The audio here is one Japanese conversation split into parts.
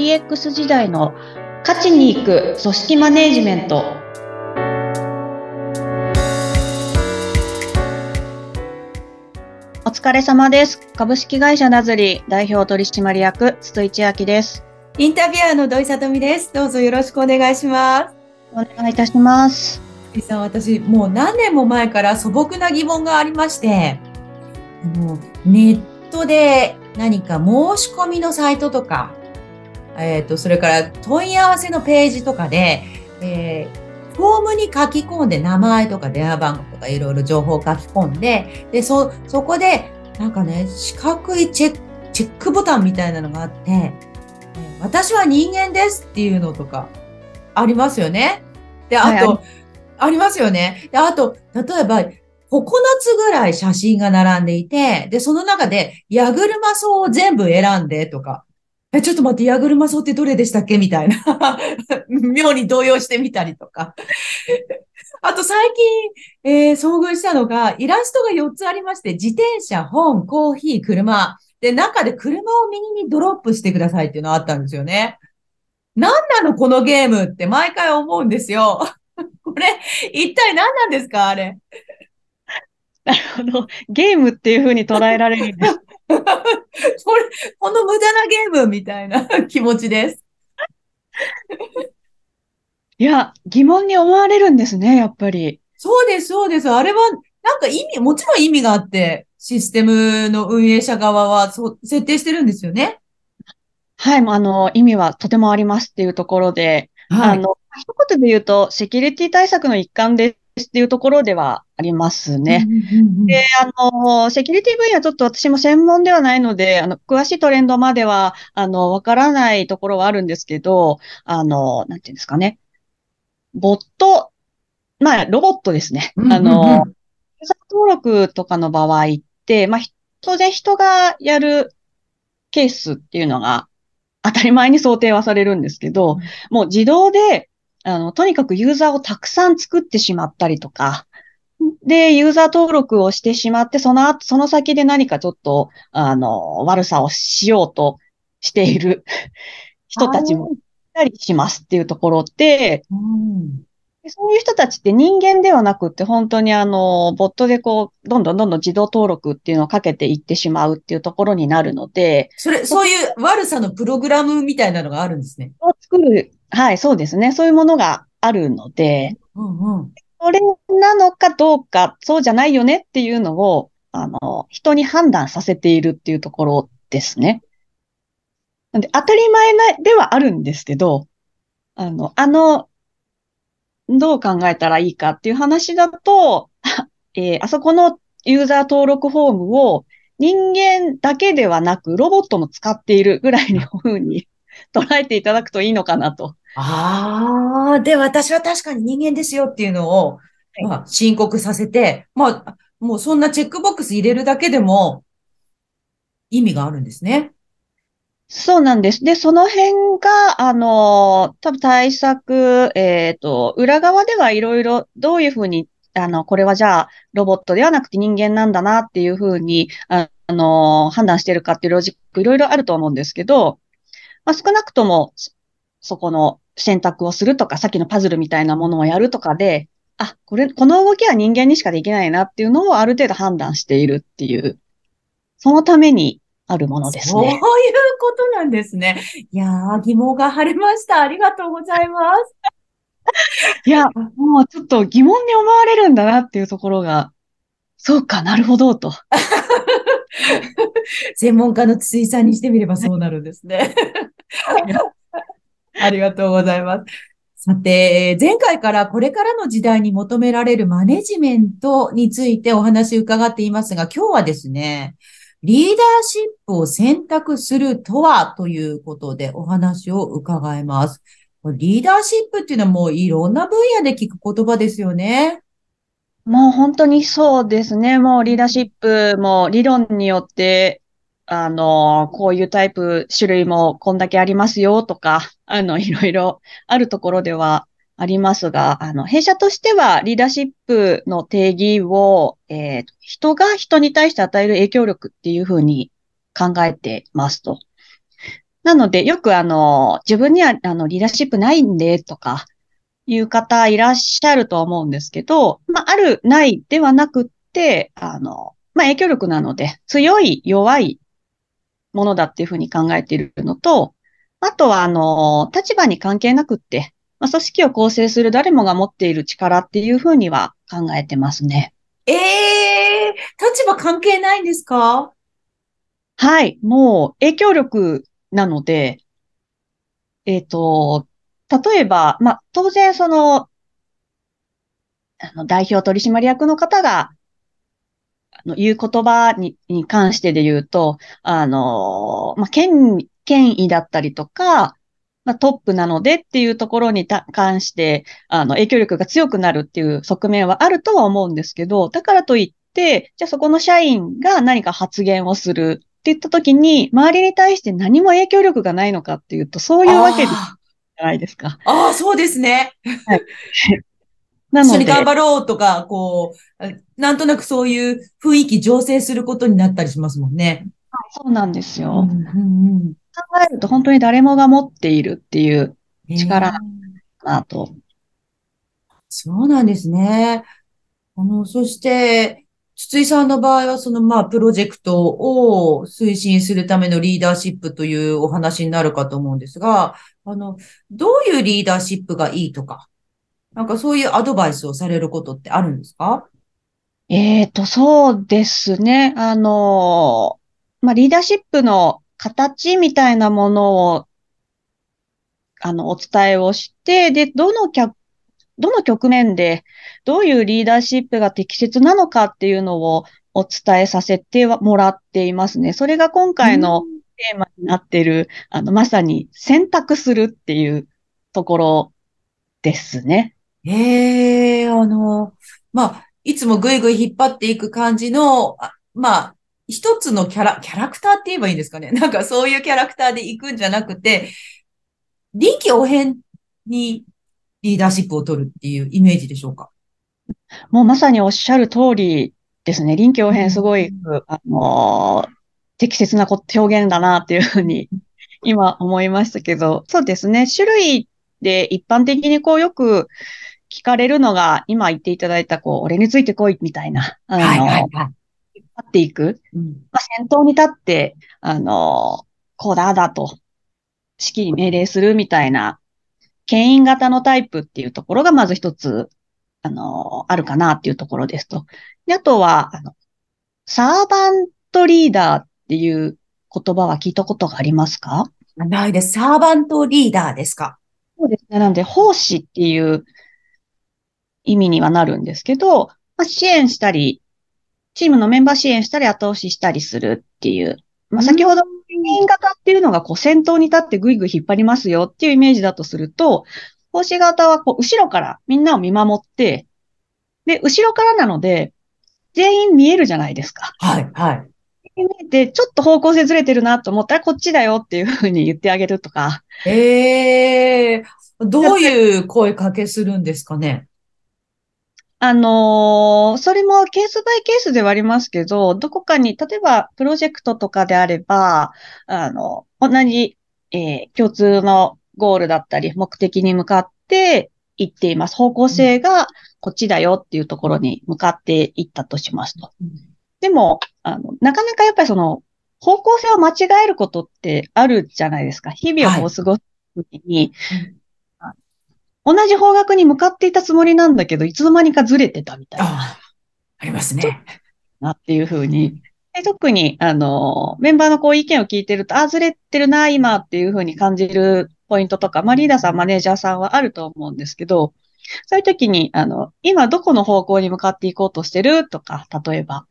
DX 時代の価値に行く組織マネジメント。お疲れ様です。株式会社ナズリ代表取締役、筒井千明です。インタビュアーの土井さとみです。どうぞよろしくお願いします。お願いいたします。さん、私、もう何年も前から素朴な疑問がありまして、あのネットで何か申し込みのサイトとか、えっ、ー、と、それから問い合わせのページとかで、えー、フォームに書き込んで名前とか電話番号とかいろいろ情報を書き込んで、で、そ、そこで、なんかね、四角いチェック、チェックボタンみたいなのがあって、私は人間ですっていうのとか、ありますよね。で、あと、はい、ありますよね。で、あと、例えば、9つぐらい写真が並んでいて、で、その中で、ヤグルマソウを全部選んでとか、え、ちょっと待って、ヤグルマソってどれでしたっけ？みたいな。妙に動揺してみたりとか。あと最近、えー、遭遇したのが、イラストが4つありまして、自転車、本、コーヒー、車。で、中で車を右にドロップしてくださいっていうのがあったんですよね。何なのこのゲームって毎回思うんですよ。これ、一体何なんですか？あれ。なるほど。ゲームっていう風に捉えられるんです。これ、この無駄なゲームみたいな 気持ちです。いや、疑問に思われるんですね、やっぱり。そうです、そうです。あれは、なんか意味、もちろん意味があって、システムの運営者側はそう設定してるんですよね。はい、あの、意味はとてもありますっていうところで、はい、あの、一言で言うと、セキュリティ対策の一環でっていうところではありますね。で、あの、セキュリティ分野ちょっと私も専門ではないので、あの、詳しいトレンドまでは、あの、わからないところはあるんですけど、あの、なんていうんですかね。ボット、まあ、ロボットですね。あの、ユーザー登録とかの場合って、まあ、当然人がやるケースっていうのが当たり前に想定はされるんですけど、もう自動であの、とにかくユーザーをたくさん作ってしまったりとか、で、ユーザー登録をしてしまって、その後、その先で何かちょっと、あの、悪さをしようとしている人たちもいたりしますっていうところで、うんそういう人たちって人間ではなくって、本当にあの、ボットでこう、どんどんどんどん自動登録っていうのをかけていってしまうっていうところになるので。それ、そういう悪さのプログラムみたいなのがあるんですね。を作るはい、そうですね。そういうものがあるので、うんうん、それなのかどうか、そうじゃないよねっていうのを、あの、人に判断させているっていうところですね。なんで、当たり前なではあるんですけど、あの、あの、どう考えたらいいかっていう話だと、えー、あそこのユーザー登録フォームを人間だけではなくロボットも使っているぐらいのふうに 捉えていただくといいのかなと。ああ、で、私は確かに人間ですよっていうのを、はい、まあ、申告させて、まあ、もうそんなチェックボックス入れるだけでも意味があるんですね。そうなんです。で、その辺が、あの、多分対策、えっ、ー、と、裏側ではいろいろどういうふうに、あの、これはじゃあ、ロボットではなくて人間なんだなっていうふうに、あの、判断してるかっていうロジックいろいろあると思うんですけど、まあ、少なくとも、そこの選択をするとか、さっきのパズルみたいなものをやるとかで、あ、これ、この動きは人間にしかできないなっていうのをある程度判断しているっていう、そのためにあるものですね。そういうことなんですね。いやー、疑問が晴れました。ありがとうございます。いや、もうちょっと疑問に思われるんだなっていうところが、そうかなるほど、と。専門家の筒井さんにしてみればそうなるんですね。ありがとうございます。さて、前回からこれからの時代に求められるマネジメントについてお話伺っていますが、今日はですね、リーダーシップを選択するとはということでお話を伺います。リーダーシップっていうのはもういろんな分野で聞く言葉ですよね。もう本当にそうですね。もうリーダーシップも理論によってあの、こういうタイプ、種類もこんだけありますよとか、あの、いろいろあるところではありますが、あの、弊社としてはリーダーシップの定義を、えー、人が人に対して与える影響力っていうふうに考えてますと。なので、よくあの、自分にはあの、リーダーシップないんで、とか、いう方いらっしゃると思うんですけど、まあ、ある、ないではなくって、あの、まあ、影響力なので、強い、弱いものだっていうふうに考えているのと、あとは、あの、立場に関係なくって、まあ、組織を構成する誰もが持っている力っていうふうには考えてますね。ええー、立場関係ないんですか？はい。もう影響力なので、えっ、ー、と、例えば、まあ、当然その、あの、代表取締役の方が、あの、言う言葉に、に関してで言うと、あの、まあ、権、権威だったりとか、まあ、トップなのでっていうところに関して、あの、影響力が強くなるっていう側面はあるとは思うんですけど、だからといって、じゃあそこの社員が何か発言をするって言ったときに、周りに対して何も影響力がないのかっていうと、そういうわけじゃないですか。ああ、そうですね。はい。なので。一緒に頑張ろうとか、こう、なんとなくそういう雰囲気醸成することになったりしますもんね。そうなんですよ。うんうんうん、考えると本当に誰もが持っているっていう力なと。そうなんですね。あの、そして、筒井さんの場合は、その、まあ、プロジェクトを推進するためのリーダーシップというお話になるかと思うんですが、あの、どういうリーダーシップがいいとか、なんかそういうアドバイスをされることってあるんですか？えっと、そうですね。あの、まあ、リーダーシップの形みたいなものを、あの、お伝えをして、で、どの客、どの局面で、どういうリーダーシップが適切なのかっていうのをお伝えさせてもらっていますね。それが今回のテーマになっている、あの、まさに選択するっていうところですね。ええー、あの、まあ、いつもぐいぐい引っ張っていく感じの、まあ、一つのキャラ、キャラクターって言えばいいんですかね。なんかそういうキャラクターで行くんじゃなくて、臨機応変にリーダーシップを取るっていうイメージでしょうかもうまさにおっしゃる通りですね。臨機応変すごい、うん、あのー、適切な表現だなっていうふうに今思いましたけど、そうですね。種類で一般的にこうよく聞かれるのが、今言っていただいた、こう、俺についてこいみたいな、あの、はいはいはいっていく。うん、まあ、先頭に立って、あの、こうだだと、指揮命令するみたいな、牽引型のタイプっていうところがまず一つ、あの、あるかなっていうところですと。で、あとは、あの、サーバントリーダーっていう言葉は聞いたことがありますか？ないです。サーバントリーダーですか？そうですね。なんで、奉仕っていう意味にはなるんですけど、まあ、支援したり、チームのメンバー支援したり後押ししたりするっていう。まあ、先ほど、員型っていうのがこう先頭に立ってぐいぐい引っ張りますよっていうイメージだとすると、奉仕型はこう後ろからみんなを見守って、で、後ろからなので、全員見えるじゃないですか。はい、はい。見えて、ちょっと方向性ずれてるなと思ったら、こっちだよっていうふうに言ってあげるとか。ええー、どういう声かけするんですかね？あのー、それもケースバイケースではありますけど、どこかに、例えばプロジェクトとかであれば、あの、同じ、えー、共通のゴールだったり、目的に向かって行っています。方向性がこっちだよっていうところに向かっていったとしますと。でも、あの、なかなかやっぱりその、方向性を間違えることってあるじゃないですか。日々をこう過ごすときに、はい同じ方角に向かっていたつもりなんだけど、いつの間にかずれてたみたいな。あありますね。なっていうふうに。で特に、あの、メンバーのこう意見を聞いてると、あ、ずれてるな、今っていうふうに感じるポイントとか、まあ、リーダーさん、マネージャーさんはあると思うんですけど、そういう時に、あの、今どこの方向に向かっていこうとしてるとか、例えば、うん、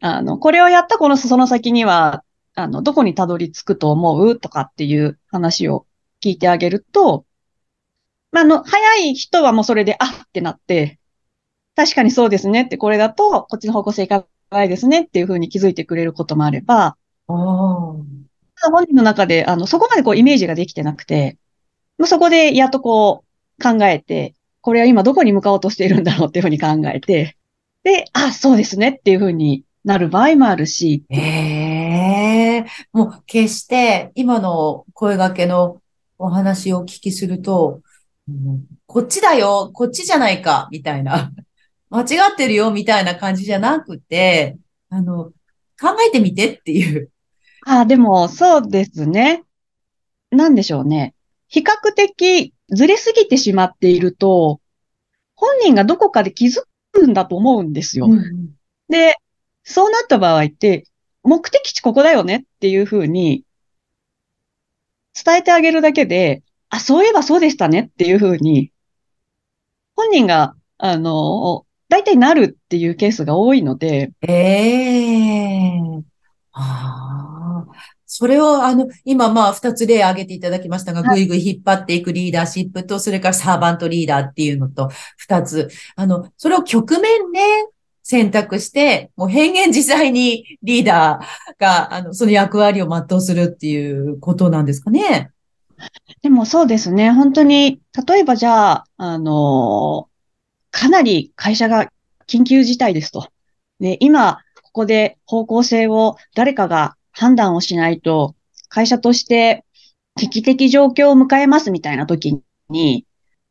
あの、これをやったこのその先には、あの、どこにたどり着くと思うとかっていう話を聞いてあげると、まあ、の、早い人はもうそれで、あってなって、確かにそうですねって、これだと、こっちの方向性いかないですねっていうふうに気づいてくれることもあれば、本人の中で、あの、そこまでこうイメージができてなくて、まあ、そこでやっとこう考えて、これは今どこに向かおうとしているんだろうっていうふうに考えて、で、あ、そうですねっていうふうになる場合もあるし。ええもう決して今の声掛けのお話をお聞きすると、うん、こっちだよ、こっちじゃないか、みたいな。間違ってるよ、みたいな感じじゃなくて、あの、考えてみてっていう。ああ、でも、そうですね。なんでしょうね。比較的ずれすぎてしまっていると、本人がどこかで気づるんだと思うんですよ。うん、で、そうなった場合って、目的地ここだよねっていうふうに伝えてあげるだけで、あ、そういえばそうでしたねっていうふうに、本人が、あの、大体なるっていうケースが多いので。えー。それを、あの、今、まあ、二つ例挙げていただきましたが、ぐいぐい引っ張っていくリーダーシップと、それからサーバントリーダーっていうのと、二つ。あの、それを局面ね、選択して、もう変幻自在にリーダーが、あの、その役割を全うするっていうことなんですかね。でもそうですね。本当に、例えばじゃあ、あの、かなり会社が緊急事態ですと。で、今、ここで方向性を誰かが判断をしないと、会社として危機的状況を迎えますみたいな時に、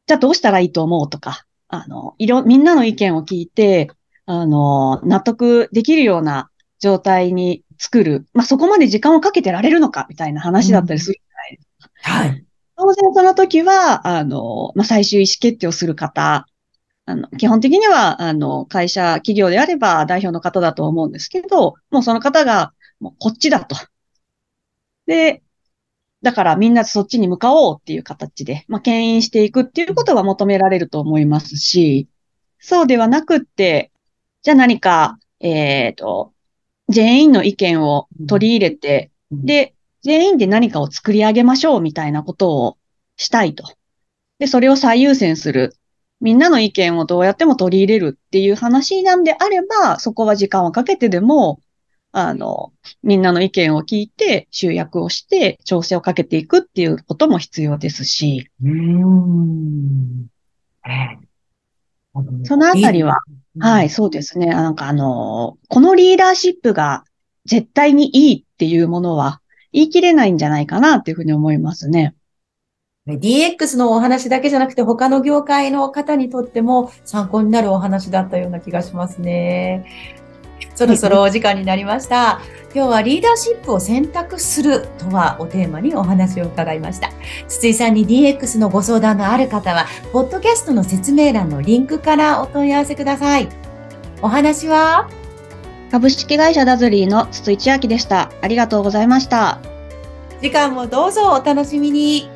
じゃあどうしたらいいと思うとか、あの、いろ、みんなの意見を聞いて、あの、納得できるような状態に作る。まあ、そこまで時間をかけてられるのかみたいな話だったりするじゃないですか。はい。当然その時は、あの、まあ、最終意思決定をする方、あの、基本的には、あの、会社、企業であれば代表の方だと思うんですけど、もうその方が、もうこっちだと。で、だからみんなそっちに向かおうっていう形で、まあ、牽引していくっていうことは求められると思いますし、そうではなくって、じゃあ何か、えっ、ー、と、全員の意見を取り入れて、うん、で、全員で何かを作り上げましょうみたいなことをしたいと。で、それを最優先する。みんなの意見をどうやっても取り入れるっていう話なんであれば、そこは時間をかけてでも、あの、みんなの意見を聞いて、集約をして、調整をかけていくっていうことも必要ですし。うん。そのあたりは、はい、そうですね。なんかあの、このリーダーシップが絶対にいいっていうものは言い切れないんじゃないかなっていうふうに思いますね。DX のお話だけじゃなくて他の業界の方にとっても参考になるお話だったような気がしますね。そろそろお時間になりました。今日はリーダーシップを選択するとはをテーマにお話を伺いました。筒井さんに DX のご相談のある方は、ポッドキャストの説明欄のリンクからお問い合わせください。お話は？株式会社ダズリーの筒井千明でした。ありがとうございました。時間もどうぞお楽しみに。